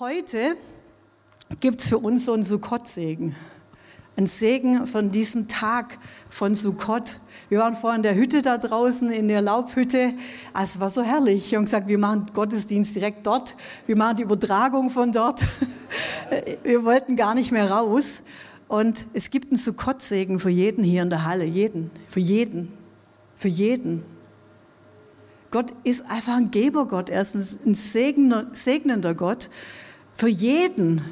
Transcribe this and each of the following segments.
Heute gibt es für uns so einen Sukkot-Segen. Ein Segen von diesem Tag von Sukkot. Wir waren vorhin in der Hütte da draußen, in der Laubhütte. Also es war so herrlich. Wir haben gesagt, wir machen Gottesdienst direkt dort. Wir machen die Übertragung von dort. Wir wollten gar nicht mehr raus. Und es gibt einen Sukkot-Segen für jeden hier in der Halle. Jeden. Für jeden. Für jeden. Gott ist einfach ein Gebergott. Er ist ein segnender Gott für jeden.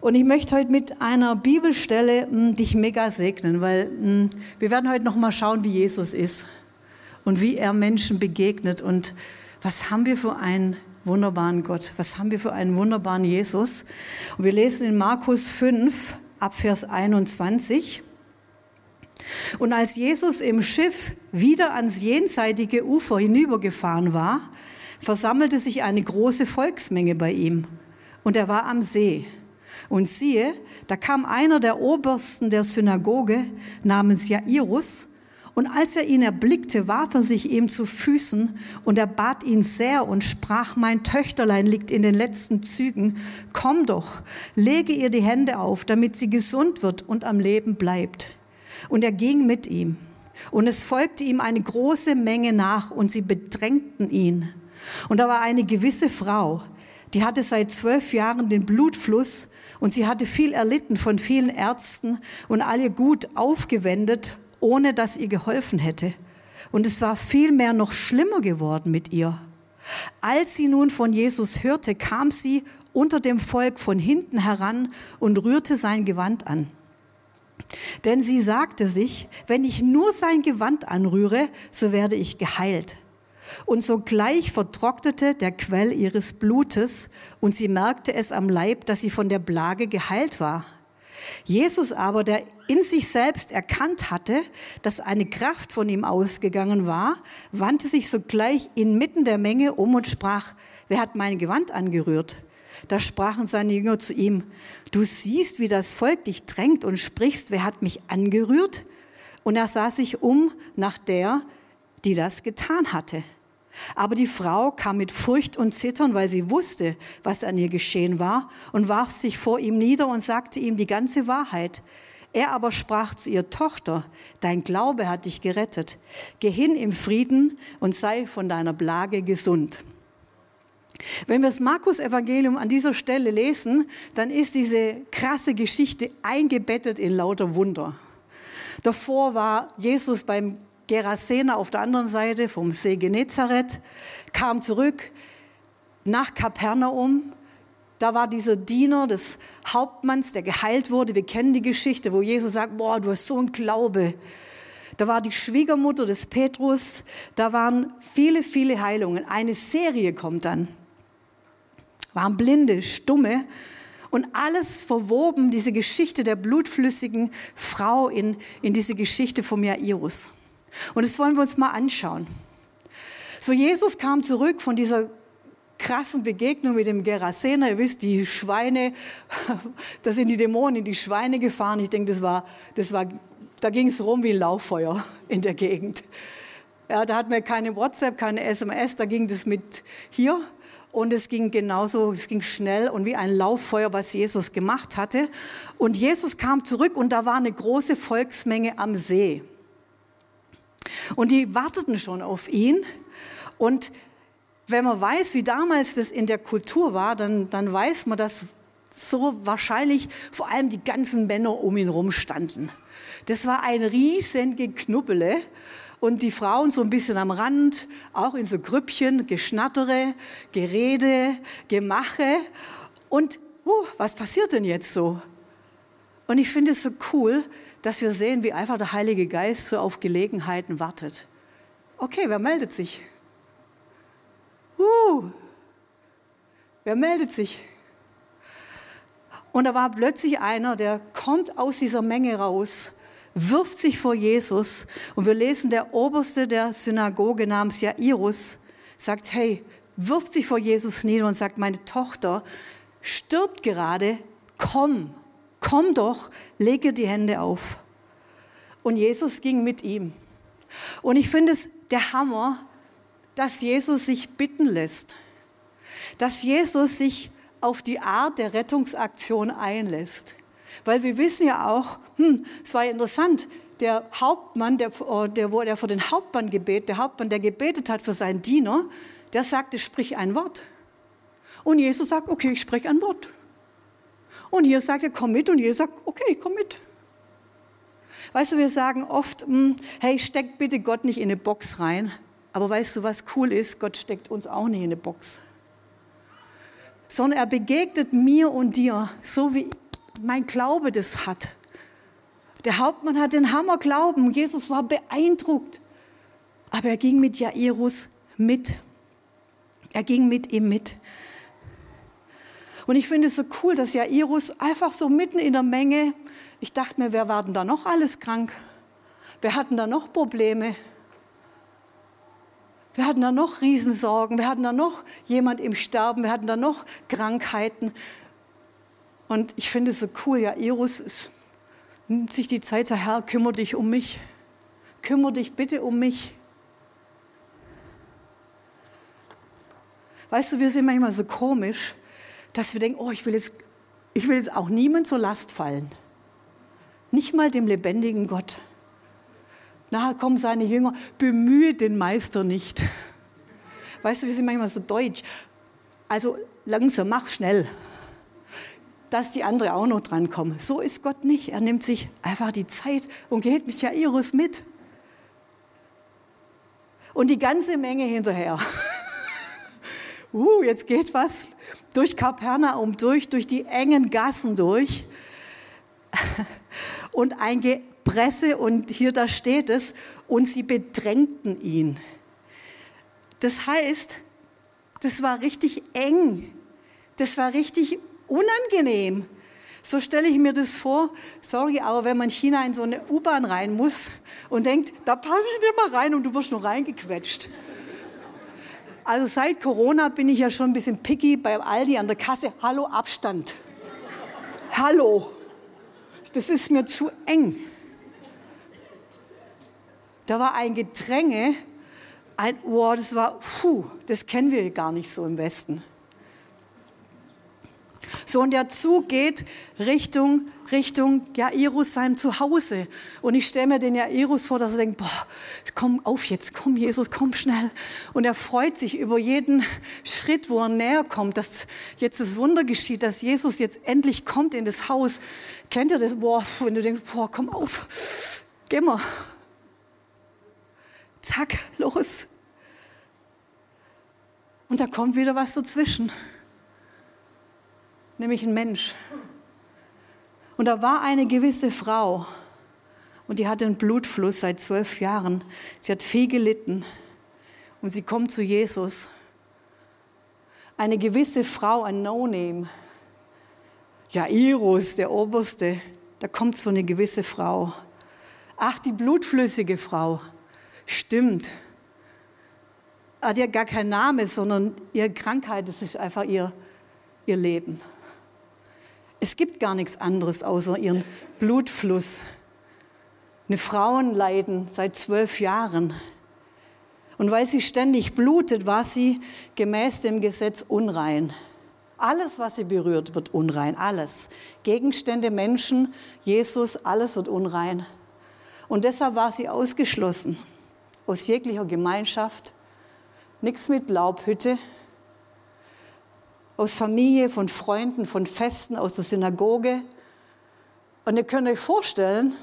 Und ich möchte heute mit einer Bibelstelle mh, hm, dich mega segnen, weil mh, hm, wir werden heute noch mal schauen, wie Jesus ist und wie er Menschen begegnet und was haben wir für einen wunderbaren Gott, was haben wir für einen wunderbaren Jesus. Und wir lesen in Markus 5 ab Vers 21. Und als Jesus im Schiff wieder ans jenseitige Ufer hinübergefahren war, versammelte sich eine große Volksmenge bei ihm. Und er war am See. Und siehe, da kam einer der Obersten der Synagoge namens Jairus, und als er ihn erblickte, warf er sich ihm zu Füßen und er bat ihn sehr und sprach, mein Töchterlein liegt in den letzten Zügen, komm doch, lege ihr die Hände auf, damit sie gesund wird und am Leben bleibt. Und er ging mit ihm. Und es folgte ihm eine große Menge nach und sie bedrängten ihn. Und da war eine gewisse Frau, die hatte seit zwölf Jahren den Blutfluss und sie hatte viel erlitten von vielen Ärzten und all ihr Gut aufgewendet, ohne dass ihr geholfen hätte. Und es war vielmehr noch schlimmer geworden mit ihr. Als sie nun von Jesus hörte, kam sie unter dem Volk von hinten heran und rührte sein Gewand an. Denn sie sagte sich, wenn ich nur sein Gewand anrühre, so werde ich geheilt. Und sogleich vertrocknete der Quell ihres Blutes und sie merkte es am Leib, dass sie von der Plage geheilt war. Jesus aber, der in sich selbst erkannt hatte, dass eine Kraft von ihm ausgegangen war, wandte sich sogleich inmitten der Menge um und sprach, wer hat mein Gewand angerührt? Da sprachen seine Jünger zu ihm, du siehst, wie das Volk dich drängt und sprichst, wer hat mich angerührt? Und er sah sich um nach der, die das getan hatte. Aber die Frau kam mit Furcht und Zittern, weil sie wusste, was an ihr geschehen war, und warf sich vor ihm nieder und sagte ihm die ganze Wahrheit. Er aber sprach zu ihr, Tochter, dein Glaube hat dich gerettet. Geh hin im Frieden und sei von deiner Plage gesund. Wenn wir das Markus-Evangelium an dieser Stelle lesen, dann ist diese krasse Geschichte eingebettet in lauter Wunder. Davor war Jesus beim Gerasena auf der anderen Seite vom See Genezareth, kam zurück nach Kapernaum. Da war dieser Diener des Hauptmanns, der geheilt wurde. Wir kennen die Geschichte, wo Jesus sagt, boah, du hast so einen Glaube. Da war die Schwiegermutter des Petrus. Da waren viele, viele Heilungen. Eine Serie kommt dann waren Blinde, Stumme und alles verwoben, diese Geschichte der blutflüssigen Frau in, in diese Geschichte vom Jairus. Und das wollen wir uns mal anschauen. So, Jesus kam zurück von dieser krassen Begegnung mit dem Gerasener. Ihr wisst, die Schweine, da sind die Dämonen in die Schweine gefahren. Ich denke, das war, das war, da ging es rum wie ein Lauffeuer in der Gegend. Ja, da hatten wir keine WhatsApp, keine SMS, da ging das mit hier und es ging genauso, es ging schnell und wie ein Lauffeuer, was Jesus gemacht hatte. Und Jesus kam zurück und da war eine große Volksmenge am See. Und die warteten schon auf ihn. Und wenn man weiß, wie damals das in der Kultur war, dann, dann weiß man, dass so wahrscheinlich vor allem die ganzen Männer um ihn herum standen. Das war ein riesen Geknubbele und die Frauen so ein bisschen am Rand, auch in so Grüppchen, Geschnattere, Gerede, Gemache. Und uh, was passiert denn jetzt so? Und ich finde es so cool, dass wir sehen, wie einfach der Heilige Geist so auf Gelegenheiten wartet. Okay, wer meldet sich? Uh, wer meldet sich? Und da war plötzlich einer, der kommt aus dieser Menge raus wirft sich vor Jesus und wir lesen, der Oberste der Synagoge namens Jairus sagt, hey, wirft sich vor Jesus nieder und sagt, meine Tochter stirbt gerade, komm, komm doch, lege die Hände auf. Und Jesus ging mit ihm. Und ich finde es der Hammer, dass Jesus sich bitten lässt. dass Jesus sich auf die Art der Rettungsaktion einlässt. Weil wir wissen ja auch, hm, es war ja interessant, der Hauptmann, der, äh, der, der vor den Hauptmann gebet, der Hauptmann, der gebetet hat für seinen Diener, der sagte, sprich ein Wort. Und Jesus sagt, okay, ich spreche ein Wort. Und hier sagt er, komm mit. Und Jesus sagt, okay, komm mit. Weißt du, wir sagen oft, hm, hey, steck bitte Gott nicht in eine Box rein. Aber weißt du, was cool ist? Gott steckt uns auch nicht in eine Box. Sondern er begegnet mir und dir, so wie mein Glaube das hat. Der Hauptmann hat den Hammer Glauben. Jesus war beeindruckt. Aber er ging mit Jairus mit. Er ging mit ihm mit. Und ich finde es so cool, dass Jairus einfach so mitten in der Menge, ich dachte mir, wer war denn da noch alles krank? Wer hatten da noch Probleme? Wir hatten da noch Riesensorgen, wir hatten da noch jemand im Sterben, wir hatten da noch Krankheiten. Und ich finde es so cool, ja, Jairus nimmt sich die Zeit, sagt, Herr, kümmere dich um mich. Kümmere dich bitte um mich. Weißt du, wir sind manchmal so komisch, dass wir denken, oh, ich will jetzt, ich will jetzt auch niemand zur Last fallen. Nicht mal dem lebendigen Gott. Nachher kommen seine Jünger, bemühe den Meister nicht. Weißt du, wir sind manchmal so deutsch. Also langsam, mach schnell, dass die anderen auch noch drankommen. So ist Gott nicht. Er nimmt sich einfach die Zeit und geht mit Jairus mit. Und die ganze Menge hinterher. Uh, jetzt geht was durch Kapernaum durch, durch die engen Gassen durch. Und ein Gepresse, und hier da steht es, und sie bedrängten ihn. Das heißt, das war richtig eng. Das war richtig unangenehm. So stelle ich mir das vor. Sorry, aber wenn man in China in so eine U-Bahn rein muss und denkt, da passe ich nicht mal rein und du wirst nur reingequetscht. Also seit Corona bin ich ja schon ein bisschen picky beim Aldi an der Kasse. Hallo, Abstand. Hallo. Das ist mir zu eng. Da war ein Gedränge, ein, oh, das war, puh, das kennen wir gar nicht so im Westen. So, und der Zug geht Richtung, Richtung Jairus seinem Zuhause. Und ich stelle mir den Jairus vor, dass er denkt, boah, komm auf jetzt, komm Jesus, komm schnell. Und er freut sich über jeden Schritt, wo er näher kommt, dass jetzt das Wunder geschieht, dass Jesus jetzt endlich kommt in das Haus. Kennt ihr das? Boah, wenn du denkst, boah, komm auf, geh mal. Zack, los. Und da kommt wieder was dazwischen nämlich ein Mensch. Und da war eine gewisse Frau und die hatte einen Blutfluss seit zwölf Jahren. Sie hat viel gelitten und sie kommt zu Jesus. Eine gewisse Frau, ein No-Name. Jairus, der Oberste, da kommt so eine gewisse Frau. Ach, die blutflüssige Frau. Stimmt. Hat ja gar keinen Namen, sondern ihre Krankheit, das ist einfach ihr, ihr Leben. Es gibt gar nichts anderes außer ihren Blutfluss. Eine Frauen leiden seit zwölf Jahren. Und weil sie ständig blutet, war sie gemäß dem Gesetz unrein. Alles, was sie berührt, wird unrein. Alles. Gegenstände, Menschen, Jesus, alles wird unrein. Und deshalb war sie ausgeschlossen aus jeglicher Gemeinschaft. Nichts mit Laubhütte, aus Familie, von Freunden, von Festen, aus der Synagoge. Und ihr könnt euch vorstellen,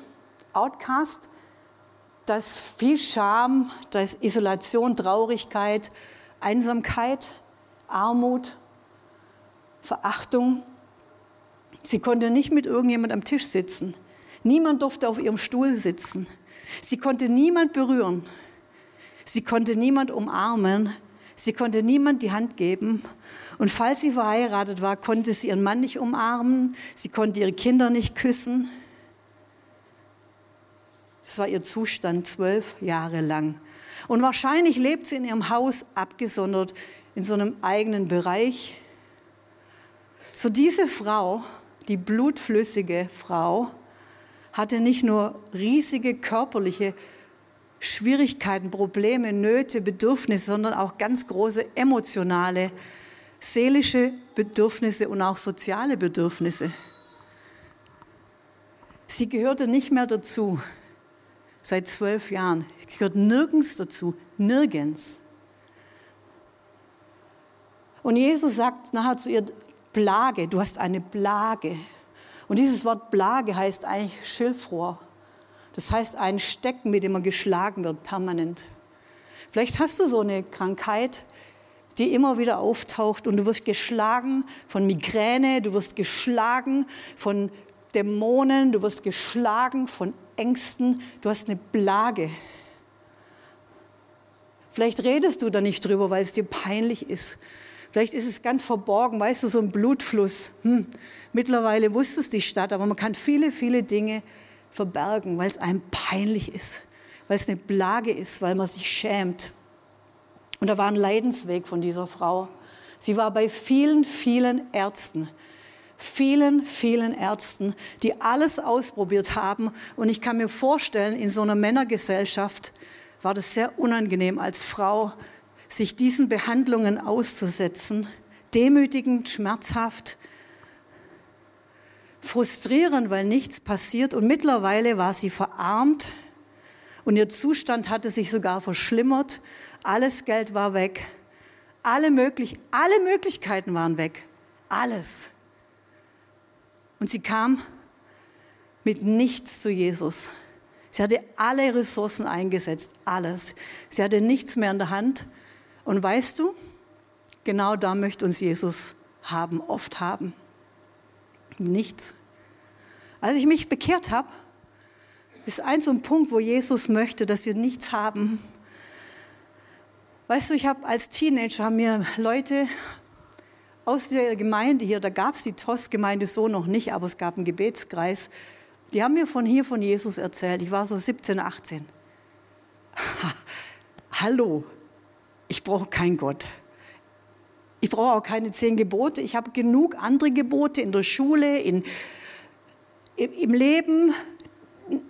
Outcast, da ist viel Scham, da ist Isolation, Traurigkeit, Einsamkeit, Armut, Verachtung. Sie konnte nicht mit irgendjemand am Tisch sitzen. Niemand durfte auf ihrem Stuhl sitzen. Sie konnte niemand berühren. Sie konnte niemand umarmen. Sie konnte niemand die Hand geben. Und falls sie verheiratet war, konnte sie ihren Mann nicht umarmen, sie konnte ihre Kinder nicht küssen. Das war ihr Zustand zwölf Jahre lang. Und wahrscheinlich lebt sie in ihrem Haus abgesondert, in so einem eigenen Bereich. So diese Frau, die blutflüssige Frau, hatte nicht nur riesige körperliche Schwierigkeiten, Probleme, Nöte, Bedürfnisse, sondern auch ganz große emotionale seelische Bedürfnisse und auch soziale Bedürfnisse. Sie gehörte nicht mehr dazu seit zwölf Jahren. Sie gehört nirgends dazu, nirgends. Und Jesus sagt nachher zu ihr, Plage, du hast eine Plage. Und dieses Wort Plage heißt eigentlich Schilfrohr. Das heißt ein Stecken, mit dem man geschlagen wird, permanent. Vielleicht hast du so eine Krankheit, die immer wieder auftaucht und du wirst geschlagen von Migräne, du wirst geschlagen von Dämonen, du wirst geschlagen von Ängsten, du hast eine Plage. Vielleicht redest du da nicht drüber, weil es dir peinlich ist. Vielleicht ist es ganz verborgen, weißt du, so ein Blutfluss. Hm. Mittlerweile wusste es die Stadt, aber man kann viele, viele Dinge verbergen, weil es einem peinlich ist, weil es eine Plage ist, weil man sich schämt. Und da war ein Leidensweg von dieser Frau. Sie war bei vielen, vielen Ärzten, vielen, vielen Ärzten, die alles ausprobiert haben. Und ich kann mir vorstellen, in so einer Männergesellschaft war das sehr unangenehm als Frau, sich diesen Behandlungen auszusetzen, demütigend, schmerzhaft, frustrierend, weil nichts passiert. Und mittlerweile war sie verarmt und ihr Zustand hatte sich sogar verschlimmert. Alles Geld war weg. Alle, möglich, alle Möglichkeiten waren weg. Alles. Und sie kam mit nichts zu Jesus. Sie hatte alle Ressourcen eingesetzt, alles. Sie hatte nichts mehr in der Hand. Und weißt du, genau da möchte uns Jesus haben, oft haben. Nichts. Als ich mich bekehrt habe, ist ein so ein Punkt, wo Jesus möchte, dass wir nichts haben. Weißt du, ich habe als Teenager haben mir Leute aus der Gemeinde hier, da gab es die TOS-Gemeinde so noch nicht, aber es gab einen Gebetskreis, die haben mir von hier von Jesus erzählt. Ich war so 17, 18. Hallo, ich brauche keinen Gott. Ich brauche auch keine zehn Gebote. Ich habe genug andere Gebote in der Schule, in, im Leben.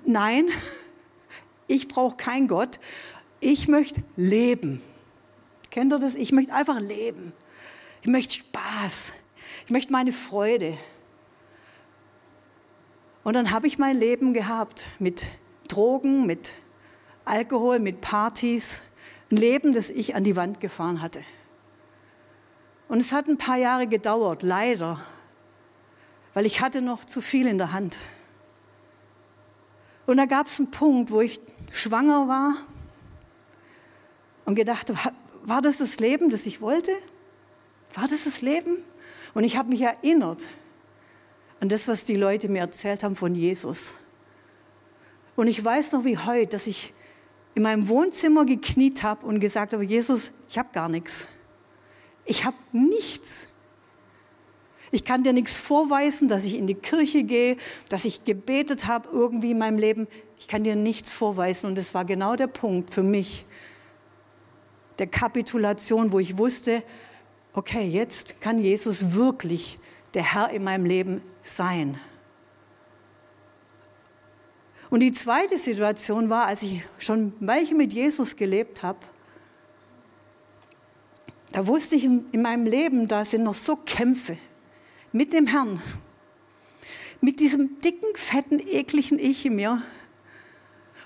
Nein, ich brauche keinen Gott. Ich möchte leben. Kennt ihr das? Ich möchte einfach leben. Ich möchte Spaß. Ich möchte meine Freude. Und dann habe ich mein Leben gehabt mit Drogen, mit Alkohol, mit Partys. Ein Leben, das ich an die Wand gefahren hatte. Und es hat ein paar Jahre gedauert, leider, weil ich hatte noch zu viel in der Hand. Und da gab es einen Punkt, wo ich schwanger war und gedacht habe, war das das Leben, das ich wollte? War das das Leben? Und ich habe mich erinnert an das, was die Leute mir erzählt haben von Jesus. Und ich weiß noch wie heute, dass ich in meinem Wohnzimmer gekniet habe und gesagt habe, Jesus, ich habe gar nichts. Ich habe nichts. Ich kann dir nichts vorweisen, dass ich in die Kirche gehe, dass ich gebetet habe irgendwie in meinem Leben. Ich kann dir nichts vorweisen. Und das war genau der Punkt für mich, der Kapitulation, wo ich wusste, okay, jetzt kann Jesus wirklich der Herr in meinem Leben sein. Und die zweite Situation war, als ich schon welche mit Jesus gelebt habe, da wusste ich in meinem Leben, da sind noch so Kämpfe mit dem Herrn, mit diesem dicken, fetten, ekligen Ich in mir.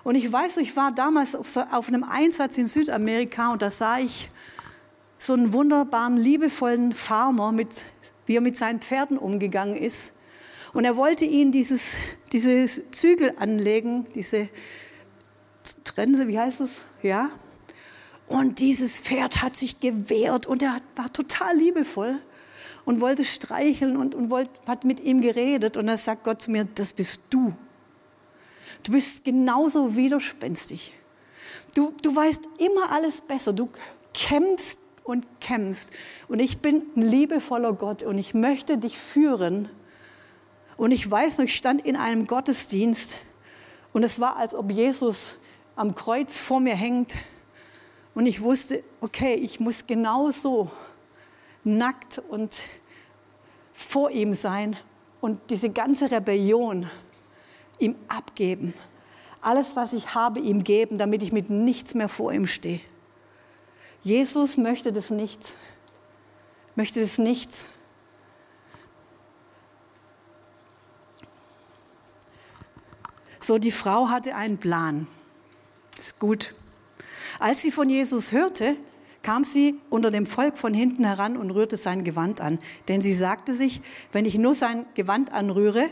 Und ich weiß, ich war damals auf, auf einem Einsatz in Südamerika und da sah ich so einen wunderbaren, liebevollen Farmer, mit, wie er mit seinen Pferden umgegangen ist. Und er wollte ihnen dieses, dieses Zügel anlegen, diese Trense, wie heißt es? Ja. Und dieses Pferd hat sich gewehrt und er war total liebevoll und wollte streicheln und, und wollte, hat mit ihm geredet. Und da sagt Gott zu mir, das bist du. Du bist genauso widerspenstig. Du, du weißt immer alles besser. Du kämpfst und kämpfst. Und ich bin ein liebevoller Gott und ich möchte dich führen. Und ich weiß noch, ich stand in einem Gottesdienst und es war, als ob Jesus am Kreuz vor mir hängt. Und ich wusste, okay, ich muss genauso nackt und vor ihm sein und diese ganze Rebellion ihm abgeben. Alles, was ich habe, ihm geben, damit ich mit nichts mehr vor ihm stehe. Jesus möchte das nicht. möchte das nichts. So, die Frau hatte einen Plan. Ist gut. Als sie von Jesus hörte, kam sie unter dem Volk von hinten heran und rührte sein Gewand an. Denn sie sagte sich, wenn ich nur sein Gewand anrühre,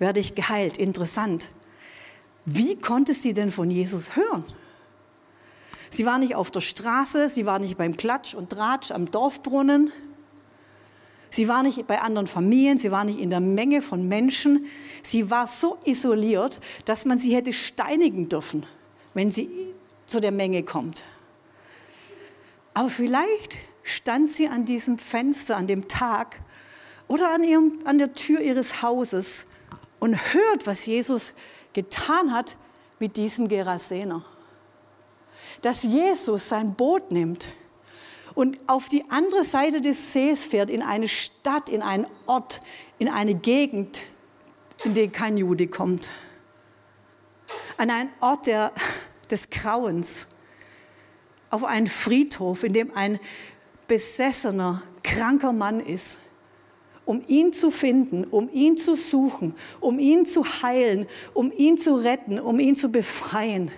werde ich geheilt. Interessant. Wie konnte sie denn von Jesus hören? Sie war nicht auf der Straße, sie war nicht beim Klatsch und Tratsch am Dorfbrunnen, sie war nicht bei anderen Familien, sie war nicht in der Menge von Menschen. Sie war so isoliert, dass man sie hätte steinigen dürfen, wenn sie zu der Menge kommt. Aber vielleicht stand sie an diesem Fenster an dem Tag oder an, ihrem, an der Tür ihres Hauses und hört, was Jesus getan hat mit diesem Gerasener. Dass Jesus sein Boot nimmt und auf die andere Seite des Sees fährt, in eine Stadt, in einen Ort, in eine Gegend, in die kein Jude kommt. An einen Ort der, des Grauens, auf einen Friedhof, in dem ein besessener, kranker Mann ist um ihn zu finden, um ihn zu suchen, um ihn zu heilen, um ihn zu retten, um ihn zu befreien.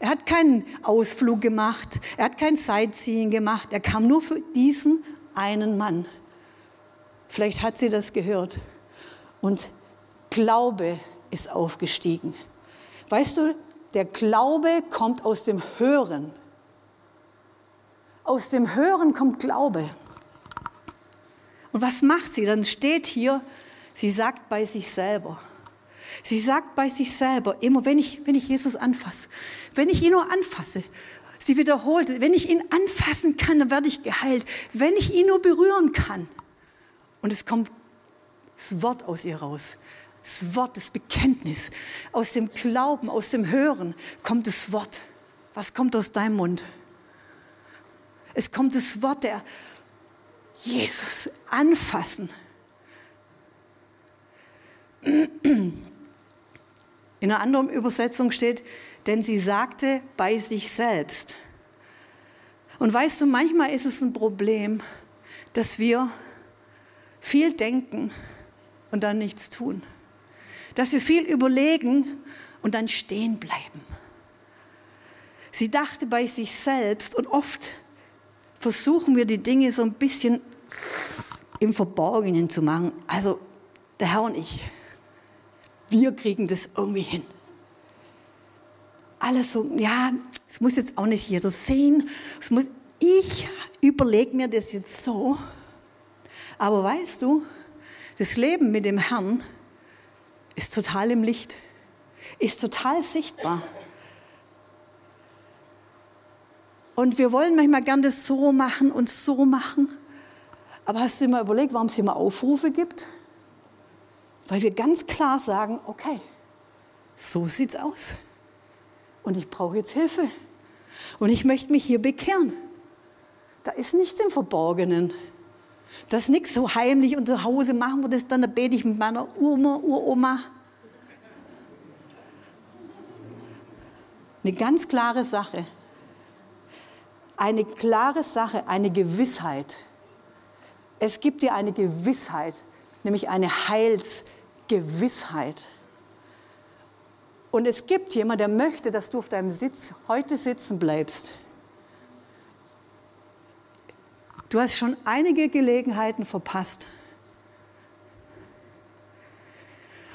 Er hat keinen Ausflug gemacht, er hat kein Sightseeing gemacht, er kam nur für diesen einen Mann. Vielleicht hat sie das gehört. Und Glaube ist aufgestiegen. Weißt du, der Glaube kommt aus dem Hören. Aus dem Hören kommt Glaube. Und was macht sie? Dann steht hier, sie sagt bei sich selber. Sie sagt bei sich selber, immer wenn ich, wenn ich Jesus anfasse, wenn ich ihn nur anfasse, sie wiederholt, wenn ich ihn anfassen kann, dann werde ich geheilt. Wenn ich ihn nur berühren kann. Und es kommt das Wort aus ihr raus. Das Wort, das Bekenntnis. Aus dem Glauben, aus dem Hören kommt das Wort. Was kommt aus deinem Mund? Es kommt das Wort der Jesus anfassen. In einer anderen Übersetzung steht, denn sie sagte bei sich selbst. Und weißt du, manchmal ist es ein Problem, dass wir viel denken und dann nichts tun. Dass wir viel überlegen und dann stehen bleiben. Sie dachte bei sich selbst und oft versuchen wir die Dinge so ein bisschen im Verborgenen zu machen. Also der Herr und ich, wir kriegen das irgendwie hin. Alles so, ja, es muss jetzt auch nicht jeder sehen. Es muss, ich überlege mir das jetzt so. Aber weißt du, das Leben mit dem Herrn ist total im Licht, ist total sichtbar. Und wir wollen manchmal gern das so machen und so machen. Aber hast du dir mal überlegt, warum es mal Aufrufe gibt? Weil wir ganz klar sagen, okay, so sieht's aus. Und ich brauche jetzt Hilfe. Und ich möchte mich hier bekehren. Da ist nichts im Verborgenen. Das ist nichts so heimlich und zu Hause machen wir das dann, da bete ich mit meiner Uroma, Uroma. Eine ganz klare Sache eine klare Sache, eine Gewissheit. Es gibt dir eine Gewissheit, nämlich eine Heilsgewissheit. Und es gibt jemand, der möchte, dass du auf deinem Sitz heute sitzen bleibst. Du hast schon einige Gelegenheiten verpasst.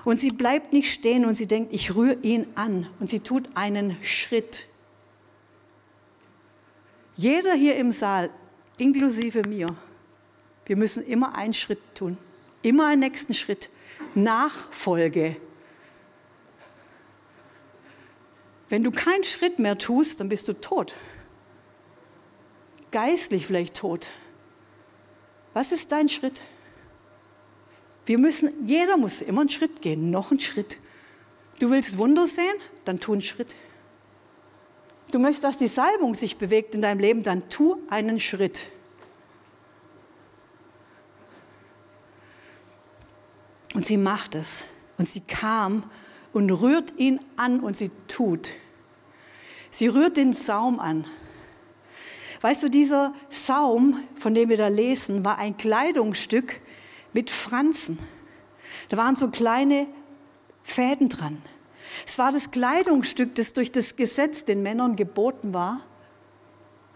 Und sie bleibt nicht stehen und sie denkt, ich rühre ihn an. Und sie tut einen Schritt. Jeder hier im Saal, inklusive mir, wir müssen immer einen Schritt tun, immer einen nächsten Schritt. Nachfolge. Wenn du keinen Schritt mehr tust, dann bist du tot. Geistlich vielleicht tot. Was ist dein Schritt? Wir müssen, jeder muss immer einen Schritt gehen, noch einen Schritt. Du willst Wunder sehen? Dann tu einen Schritt. Du möchtest, dass die Salbung sich bewegt in deinem Leben, dann tu einen Schritt. Und sie macht es. Und sie kam und rührt ihn an und sie tut. Sie rührt den Saum an. Weißt du, dieser Saum, von dem wir da lesen, war ein Kleidungsstück mit Franzen. Da waren so kleine Fäden dran. Es war das Kleidungsstück, das durch das Gesetz den Männern geboten war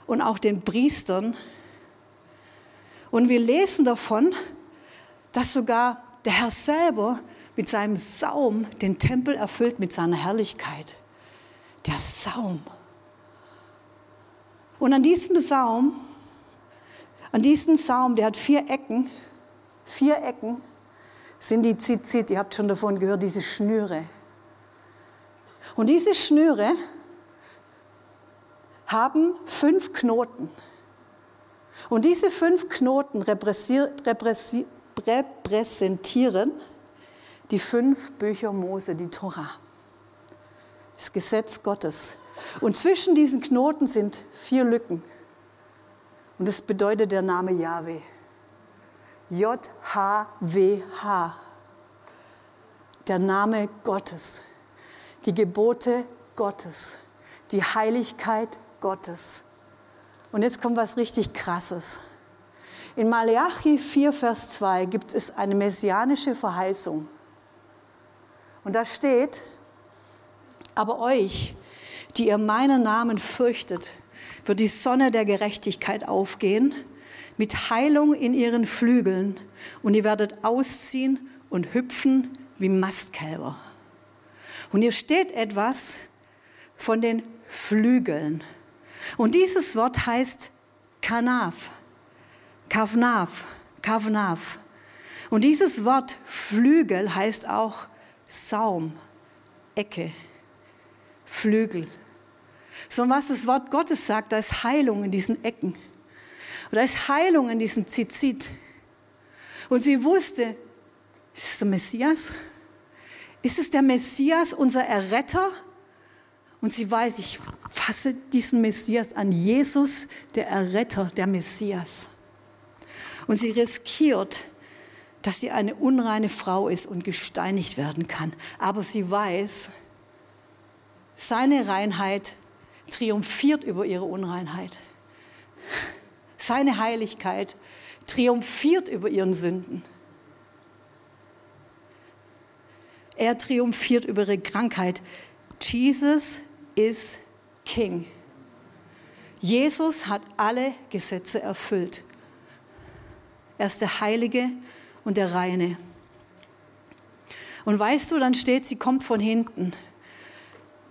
und auch den Priestern. Und wir lesen davon, dass sogar der Herr selber mit seinem Saum den Tempel erfüllt mit seiner Herrlichkeit. Der Saum. Und an diesem Saum, an diesem Saum, der hat vier Ecken, vier Ecken, sind die Zizit, ihr habt schon davon gehört, diese Schnüre. Und diese Schnüre haben fünf Knoten. Und diese fünf Knoten repräsentieren die fünf Bücher Mose, die Tora, das Gesetz Gottes. Und zwischen diesen Knoten sind vier Lücken. Und das bedeutet der Name Yahweh. J-H-W-H. Der Name Gottes. Die Gebote Gottes. Die Heiligkeit Gottes. Und jetzt kommt was richtig Krasses. In Malachi 4, Vers 2 gibt es eine messianische Verheißung. Und da steht, aber euch, die ihr meinen Namen fürchtet, wird die Sonne der Gerechtigkeit aufgehen, mit Heilung in ihren Flügeln, und ihr werdet ausziehen und hüpfen wie Mastkälber. Und hier steht etwas von den Flügeln. Und dieses Wort heißt Kanaf, Kavnaf, Kavnaf. Und dieses Wort Flügel heißt auch Saum, Ecke, Flügel. So was das Wort Gottes sagt, da ist Heilung in diesen Ecken. Und da ist Heilung in diesen Zizit. Und sie wusste, ist es der Messias? Ist es der Messias, unser Erretter? Und sie weiß, ich fasse diesen Messias an. Jesus, der Erretter, der Messias. Und sie riskiert, dass sie eine unreine Frau ist und gesteinigt werden kann. Aber sie weiß, seine Reinheit triumphiert über ihre Unreinheit. Seine Heiligkeit triumphiert über ihren Sünden. Er triumphiert über ihre Krankheit. Jesus ist King. Jesus hat alle Gesetze erfüllt. Er ist der Heilige und der Reine. Und weißt du, dann steht, sie kommt von hinten.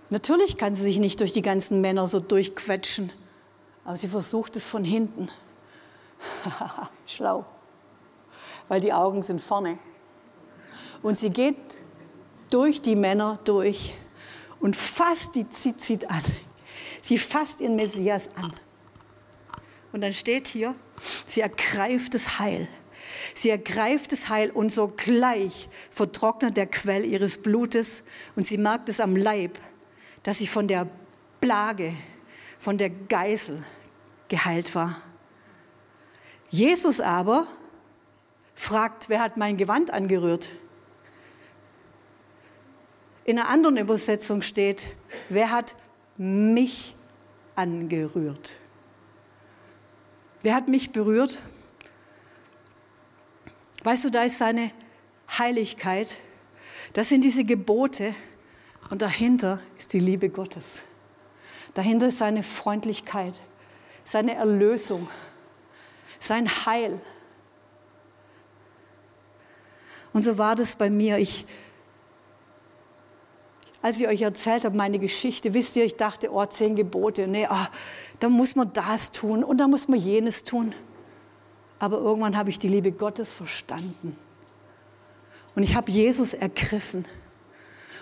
Natürlich kann sie sich nicht durch die ganzen Männer so durchquetschen, aber sie versucht es von hinten. Schlau, weil die Augen sind vorne. Und sie geht durch die Männer durch und fasst die Zizit an. Sie fasst ihren Messias an. Und dann steht hier, sie ergreift das Heil. Sie ergreift das Heil und sogleich vertrocknet der Quell ihres Blutes und sie merkt es am Leib, dass sie von der Plage, von der Geißel geheilt war. Jesus aber fragt, wer hat mein Gewand angerührt? In einer anderen Übersetzung steht, wer hat mich angerührt? Wer hat mich berührt? Weißt du, da ist seine Heiligkeit, das sind diese Gebote und dahinter ist die Liebe Gottes. Dahinter ist seine Freundlichkeit, seine Erlösung, sein Heil. Und so war das bei mir. Ich als ich euch erzählt habe, meine Geschichte, wisst ihr, ich dachte, oh, zehn Gebote, nee, oh, da muss man das tun und da muss man jenes tun. Aber irgendwann habe ich die Liebe Gottes verstanden. Und ich habe Jesus ergriffen.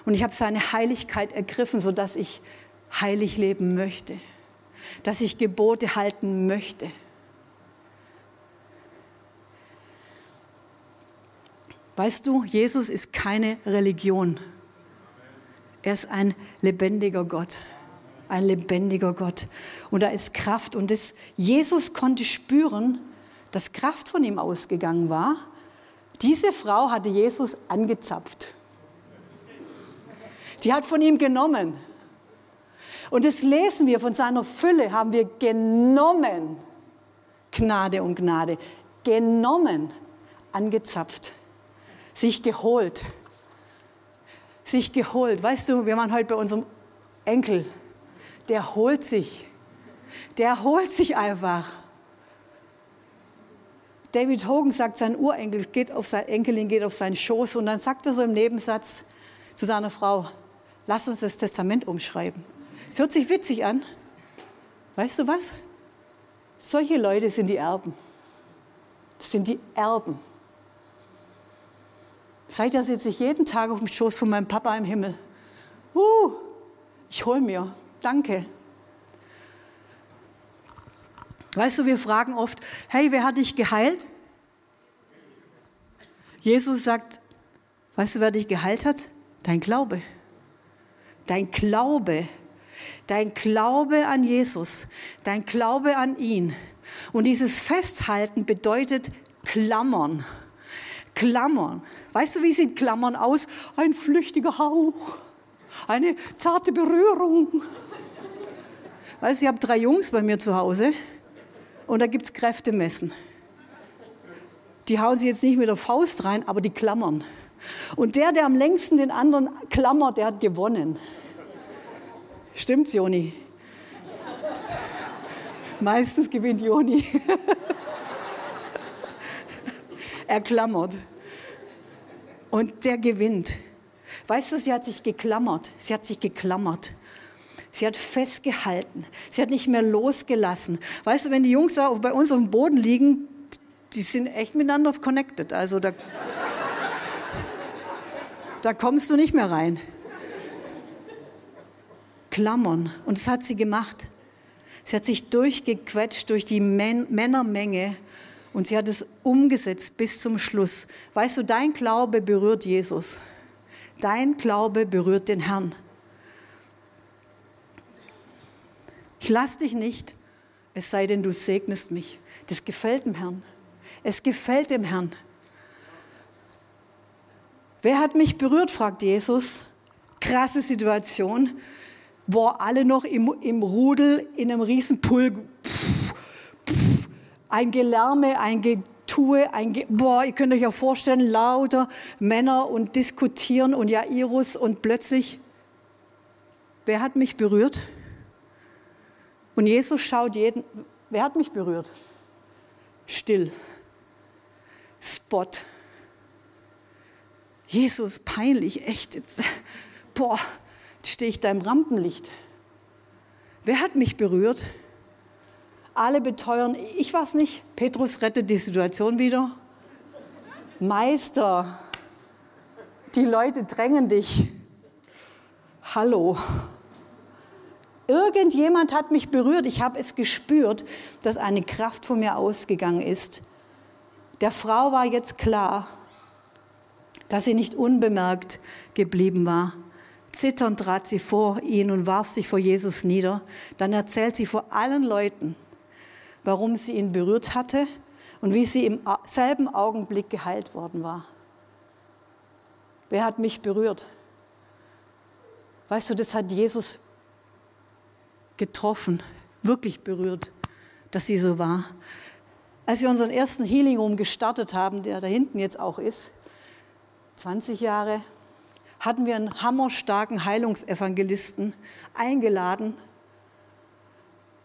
Und ich habe seine Heiligkeit ergriffen, sodass ich heilig leben möchte. Dass ich Gebote halten möchte. Weißt du, Jesus ist keine Religion. Er ist ein lebendiger Gott. Ein lebendiger Gott. Und da ist Kraft. Und das, Jesus konnte spüren, dass Kraft von ihm ausgegangen war. Diese Frau hatte Jesus angezapft. Die hat von ihm genommen. Und das lesen wir, von seiner Fülle haben wir genommen. Gnade um Gnade. Genommen, angezapft, sich geholt. Sich geholt. Weißt du, wir waren heute bei unserem Enkel. Der holt sich. Der holt sich einfach. David Hogan sagt, sein Urenkel geht auf sein Enkelin geht auf seinen Schoß und dann sagt er so im Nebensatz zu seiner Frau, lass uns das Testament umschreiben. Es hört sich witzig an. Weißt du was? Solche Leute sind die Erben. Das sind die Erben. Seither sitze ich jeden Tag auf dem Schoß von meinem Papa im Himmel. Uh, ich hol mir. Danke. Weißt du, wir fragen oft, hey, wer hat dich geheilt? Jesus sagt, weißt du, wer dich geheilt hat? Dein Glaube. Dein Glaube. Dein Glaube an Jesus. Dein Glaube an ihn. Und dieses Festhalten bedeutet Klammern. Klammern. Weißt du, wie sieht Klammern aus? Ein flüchtiger Hauch. Eine zarte Berührung. Weißt du, ich habe drei Jungs bei mir zu Hause und da gibt es Kräftemessen. Die hauen sie jetzt nicht mit der Faust rein, aber die klammern. Und der, der am längsten den anderen klammert, der hat gewonnen. Stimmt's, Joni? Meistens gewinnt Joni. er klammert. Und der gewinnt. Weißt du, sie hat sich geklammert. Sie hat sich geklammert. Sie hat festgehalten. Sie hat nicht mehr losgelassen. Weißt du, wenn die Jungs da bei uns auf dem Boden liegen, die sind echt miteinander connected. Also da, da kommst du nicht mehr rein. Klammern. Und das hat sie gemacht. Sie hat sich durchgequetscht durch die Männermenge und sie hat es umgesetzt bis zum Schluss. Weißt du, dein Glaube berührt Jesus. Dein Glaube berührt den Herrn. Ich lass dich nicht, es sei denn, du segnest mich. Das gefällt dem Herrn. Es gefällt dem Herrn. Wer hat mich berührt, fragt Jesus. Krasse Situation. Boah, alle noch im, im Rudel in einem riesen Pulk. Ein Gelärme, ein Getue, ein Ge boah, ihr könnt euch auch vorstellen, lauter Männer und diskutieren und Jairus und plötzlich, wer hat mich berührt? Und Jesus schaut jeden, wer hat mich berührt? Still. Spot. Jesus, peinlich, echt. Jetzt, boah, jetzt stehe ich da im Rampenlicht. Wer hat mich berührt? Alle beteuern, ich es nicht. Petrus rettet die Situation wieder. Meister, die Leute drängen dich. Hallo. Irgendjemand hat mich berührt. Ich habe es gespürt, dass eine Kraft von mir ausgegangen ist. Der Frau war jetzt klar, dass sie nicht unbemerkt geblieben war. Zitternd trat sie vor ihn und warf sich vor Jesus nieder. Dann erzählt sie vor allen Leuten, warum sie ihn berührt hatte und wie sie im selben Augenblick geheilt worden war. Wer hat mich berührt? Weißt du, das hat Jesus getroffen, wirklich berührt, dass sie so war. Als wir unseren ersten Healing Room gestartet haben, der da hinten jetzt auch ist, 20 Jahre, hatten wir einen hammerstarken Heilungsevangelisten eingeladen.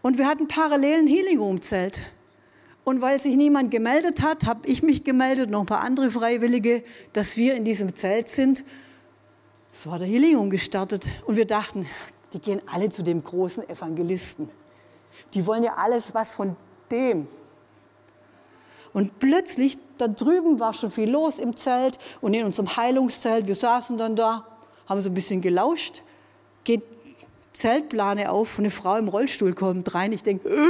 Und wir hatten parallel ein Healing Room Zelt. Und weil sich niemand gemeldet hat, habe ich mich gemeldet, noch ein paar andere Freiwillige, dass wir in diesem Zelt sind. So hat der Healing Room gestartet. Und wir dachten, die gehen alle zu dem großen Evangelisten. Die wollen ja alles was von dem. Und plötzlich, da drüben war schon viel los im Zelt und in unserem Heilungszelt. Wir saßen dann da, haben so ein bisschen gelauscht. Geht Zeltplane auf und eine Frau im Rollstuhl kommt rein. Ich denke, äh,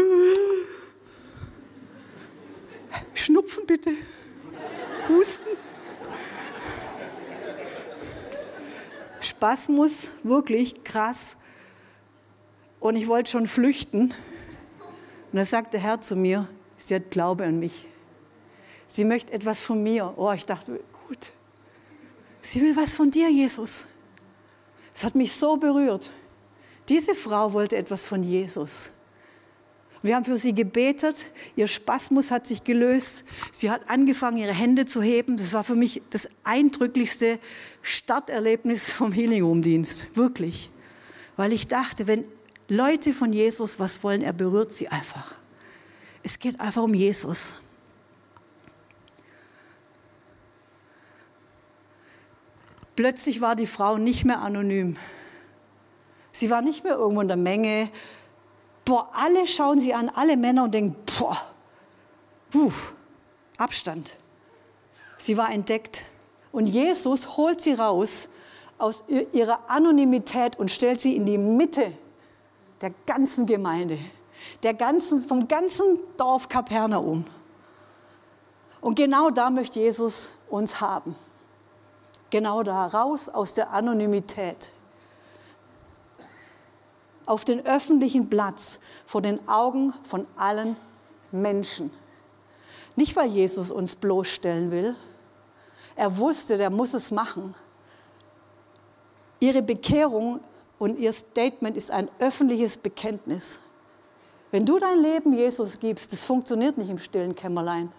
Schnupfen bitte, Husten. Spasmus, wirklich krass. Und ich wollte schon flüchten. Und da sagt der Herr zu mir, sie hat Glaube an mich. Sie möchte etwas von mir. Oh, ich dachte, gut. Sie will was von dir, Jesus. Es hat mich so berührt. Diese Frau wollte etwas von Jesus. Wir haben für sie gebetet, ihr Spasmus hat sich gelöst, sie hat angefangen, ihre Hände zu heben. Das war für mich das eindrücklichste Starterlebnis vom Healing Room Dienst, wirklich. Weil ich dachte, wenn Leute von Jesus was wollen, er berührt sie einfach. Es geht einfach um Jesus. Plötzlich war die Frau nicht mehr anonym. Sie war nicht mehr irgendwo in der Menge. Boah, alle schauen sie an, alle Männer und denken, boah, puh, Abstand. Sie war entdeckt. Und Jesus holt sie raus aus ihrer Anonymität und stellt sie in die Mitte der ganzen Gemeinde, der ganzen, vom ganzen Dorf Kapernaum. Und genau da möchte Jesus uns haben. Genau da, raus aus der Anonymität. Auf den öffentlichen Platz vor den Augen von allen Menschen. Nicht, weil Jesus uns bloßstellen will. Er wusste, der muss es machen. Ihre Bekehrung und ihr Statement ist ein öffentliches Bekenntnis. Wenn du dein Leben Jesus gibst, das funktioniert nicht im stillen Kämmerlein.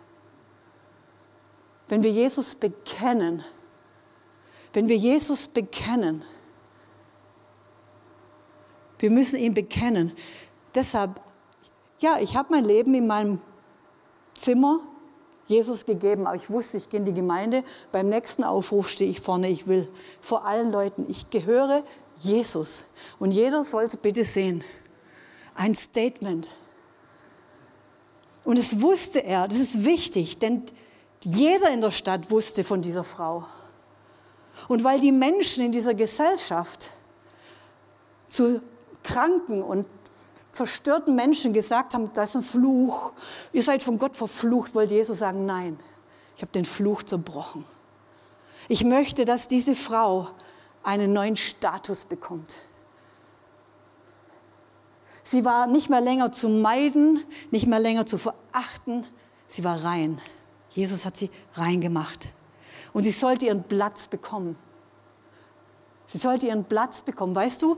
Wenn wir Jesus bekennen, wenn wir Jesus bekennen, wir müssen ihn bekennen. Deshalb, ja, ich habe mein Leben in meinem Zimmer Jesus gegeben, aber ich wusste, ich gehe in die Gemeinde. Beim nächsten Aufruf stehe ich vorne, ich will vor allen Leuten, ich gehöre Jesus. Und jeder soll es bitte sehen. Ein Statement. Und es wusste er, das ist wichtig, denn jeder in der Stadt wusste von dieser Frau. Und weil die Menschen in dieser Gesellschaft zu kranken und zerstörten Menschen gesagt haben, das ist ein Fluch, ihr seid von Gott verflucht, wollte Jesus sagen, nein, ich habe den Fluch zerbrochen. Ich möchte, dass diese Frau einen neuen Status bekommt. Sie war nicht mehr länger zu meiden, nicht mehr länger zu verachten, sie war rein. Jesus hat sie rein gemacht. Und sie sollte ihren Platz bekommen. Sie sollte ihren Platz bekommen. Weißt du,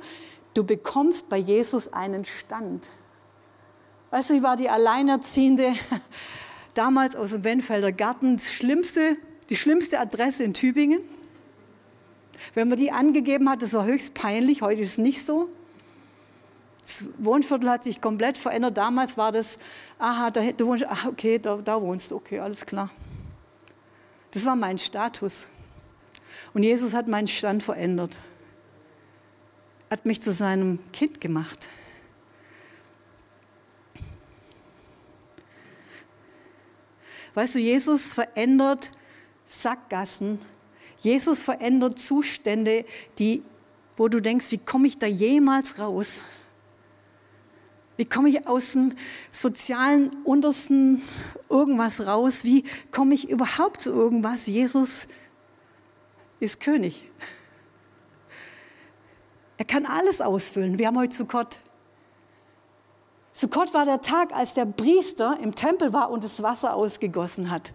du bekommst bei Jesus einen Stand. Weißt du, ich war die Alleinerziehende damals aus dem Wenfelder Garten, schlimmste, die schlimmste Adresse in Tübingen. Wenn man die angegeben hat, das war höchst peinlich, heute ist es nicht so. Das Wohnviertel hat sich komplett verändert. Damals war das, aha, da, du wohnst, ach, okay, da, da wohnst du, okay, alles klar. Das war mein Status. Und Jesus hat meinen Stand verändert. Hat mich zu seinem Kind gemacht. Weißt du, Jesus verändert Sackgassen. Jesus verändert Zustände, die, wo du denkst, wie komme ich da jemals raus? Wie komme ich aus dem sozialen untersten irgendwas raus? Wie komme ich überhaupt zu irgendwas? Jesus ist König. Er kann alles ausfüllen. Wir haben heute Sukkot. Sukkot war der Tag, als der Priester im Tempel war und das Wasser ausgegossen hat.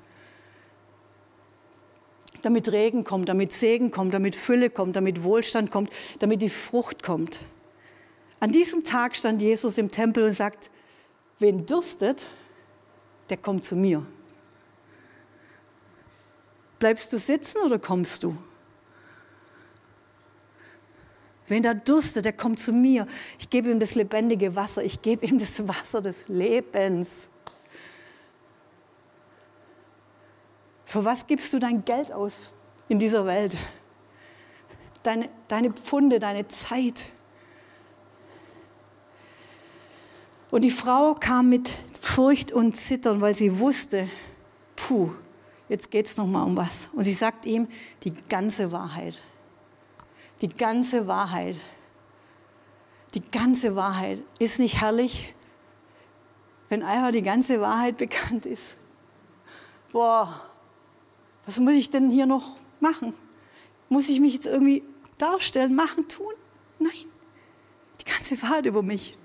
Damit Regen kommt, damit Segen kommt, damit Fülle kommt, damit Wohlstand kommt, damit die Frucht kommt. An diesem Tag stand Jesus im Tempel und sagt, wen dürstet, der kommt zu mir. Bleibst du sitzen oder kommst du? Wen da durstet, der kommt zu mir. Ich gebe ihm das lebendige Wasser. Ich gebe ihm das Wasser des Lebens. Für was gibst du dein Geld aus in dieser Welt? Deine, deine Pfunde, deine Zeit. Und die Frau kam mit Furcht und Zittern, weil sie wusste, puh, jetzt geht es nochmal um was. Und sie sagt ihm die ganze Wahrheit. Die ganze Wahrheit. Die ganze Wahrheit. Ist nicht herrlich, wenn einfach die ganze Wahrheit bekannt ist? Boah, was muss ich denn hier noch machen? Muss ich mich jetzt irgendwie darstellen, machen, tun? Nein, die ganze Wahrheit über mich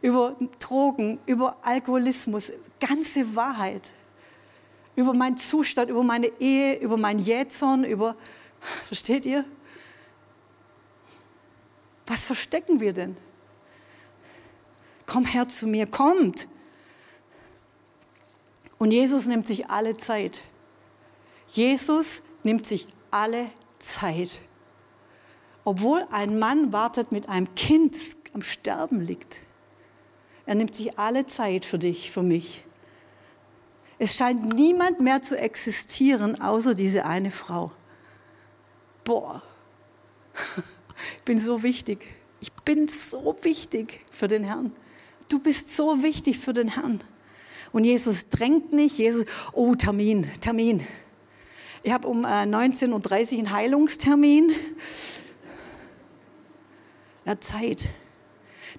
über Drogen, über Alkoholismus, ganze Wahrheit. Über meinen Zustand, über meine Ehe, über mein Jähzorn, über, versteht ihr? Was verstecken wir denn? Komm her zu mir, kommt. Und Jesus nimmt sich alle Zeit. Jesus nimmt sich alle Zeit. Obwohl ein Mann wartet mit einem Kind, am Sterben liegt. Er nimmt sich alle Zeit für dich, für mich. Es scheint niemand mehr zu existieren, außer diese eine Frau. Boah, ich bin so wichtig. Ich bin so wichtig für den Herrn. Du bist so wichtig für den Herrn. Und Jesus drängt nicht. Jesus, oh, Termin, Termin. Ich habe um 19.30 Uhr einen Heilungstermin. Ja, Zeit.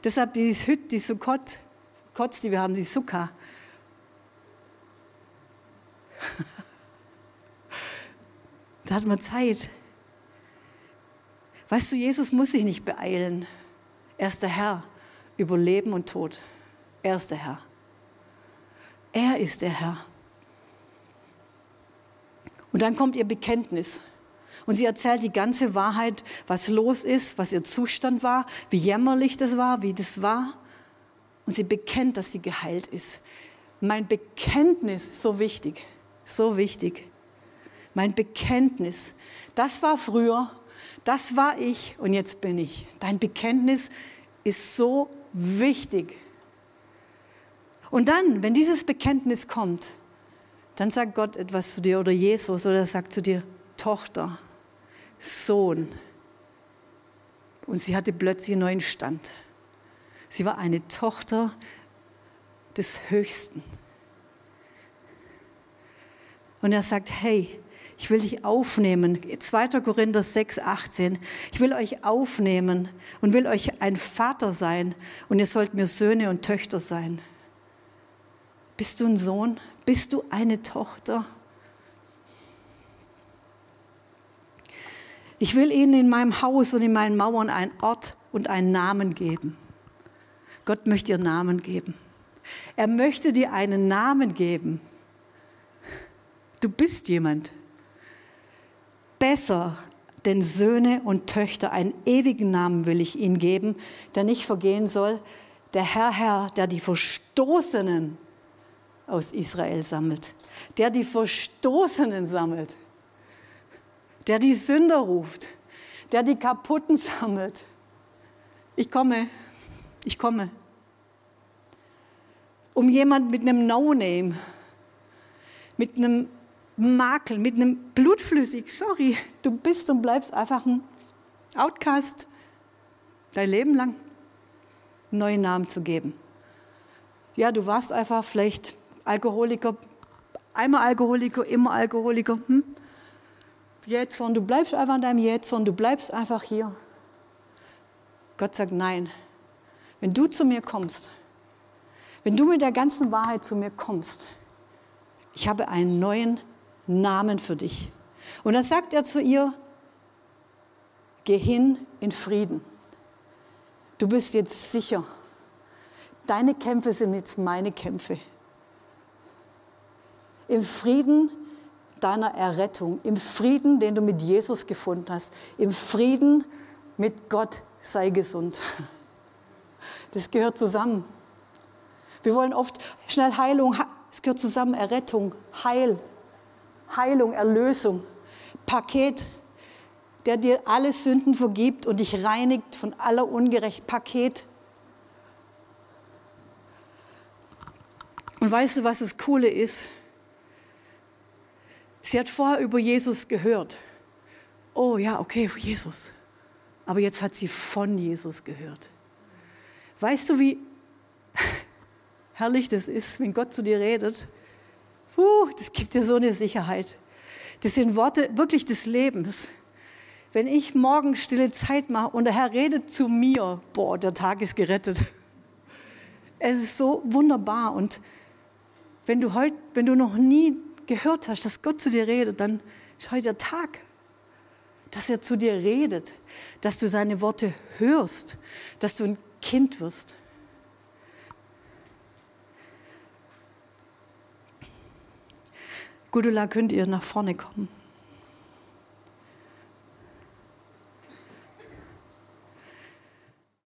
Deshalb dieses Hüt, die Sukkot, Kotz, die wir haben, die Sukkah. da hat man Zeit. Weißt du, Jesus muss sich nicht beeilen. Er ist der Herr über Leben und Tod. Er ist der Herr. Er ist der Herr. Und dann kommt ihr Bekenntnis. Und sie erzählt die ganze Wahrheit, was los ist, was ihr Zustand war, wie jämmerlich das war, wie das war. Und sie bekennt, dass sie geheilt ist. Mein Bekenntnis so wichtig, so wichtig. Mein Bekenntnis, das war früher, das war ich und jetzt bin ich. Dein Bekenntnis ist so wichtig. Und dann, wenn dieses Bekenntnis kommt, dann sagt Gott etwas zu dir oder Jesus oder sagt zu dir, Tochter, Sohn. Und sie hatte plötzlich einen neuen Stand. Sie war eine Tochter des Höchsten. Und er sagt, hey, ich will dich aufnehmen. 2. Korinther 6, 18. Ich will euch aufnehmen und will euch ein Vater sein und ihr sollt mir Söhne und Töchter sein. Bist du ein Sohn? Bist du eine Tochter? Ich will ihnen in meinem Haus und in meinen Mauern einen Ort und einen Namen geben. Gott möchte dir Namen geben. Er möchte dir einen Namen geben. Du bist jemand besser, denn Söhne und Töchter einen ewigen Namen will ich ihnen geben, der nicht vergehen soll. Der Herr, Herr, der die Verstoßenen aus Israel sammelt, der die Verstoßenen sammelt, der die Sünder ruft, der die Kaputten sammelt. Ich komme, ich komme. Um jemand mit einem No-Name, mit einem Makel, mit einem Blutflüssig, sorry, du bist und bleibst einfach ein Outcast, dein Leben lang einen neuen Namen zu geben. Ja, du warst einfach vielleicht Alkoholiker, einmal Alkoholiker, immer Alkoholiker. Hm? Jetzt, und du bleibst einfach in deinem Jetzt und du bleibst einfach hier. Gott sagt nein. Wenn du zu mir kommst, wenn du mit der ganzen Wahrheit zu mir kommst, ich habe einen neuen Namen für dich. Und dann sagt er zu ihr, geh hin in Frieden. Du bist jetzt sicher. Deine Kämpfe sind jetzt meine Kämpfe. Im Frieden deiner Errettung, im Frieden, den du mit Jesus gefunden hast, im Frieden mit Gott sei gesund. Das gehört zusammen. Wir wollen oft schnell Heilung, es gehört zusammen Errettung, Heil. Heilung, Erlösung, Paket, der dir alle Sünden vergibt und dich reinigt von aller Ungerecht. Paket. Und weißt du, was das Coole ist? Sie hat vorher über Jesus gehört. Oh ja, okay, Jesus. Aber jetzt hat sie von Jesus gehört. Weißt du, wie herrlich das ist, wenn Gott zu dir redet? Uh, das gibt dir so eine Sicherheit. Das sind Worte wirklich des Lebens. Wenn ich morgen stille Zeit mache und der Herr redet zu mir, boah, der Tag ist gerettet. Es ist so wunderbar. Und wenn du heute, wenn du noch nie gehört hast, dass Gott zu dir redet, dann ist heute der Tag, dass er zu dir redet, dass du seine Worte hörst, dass du ein Kind wirst. Gudula, könnt ihr nach vorne kommen?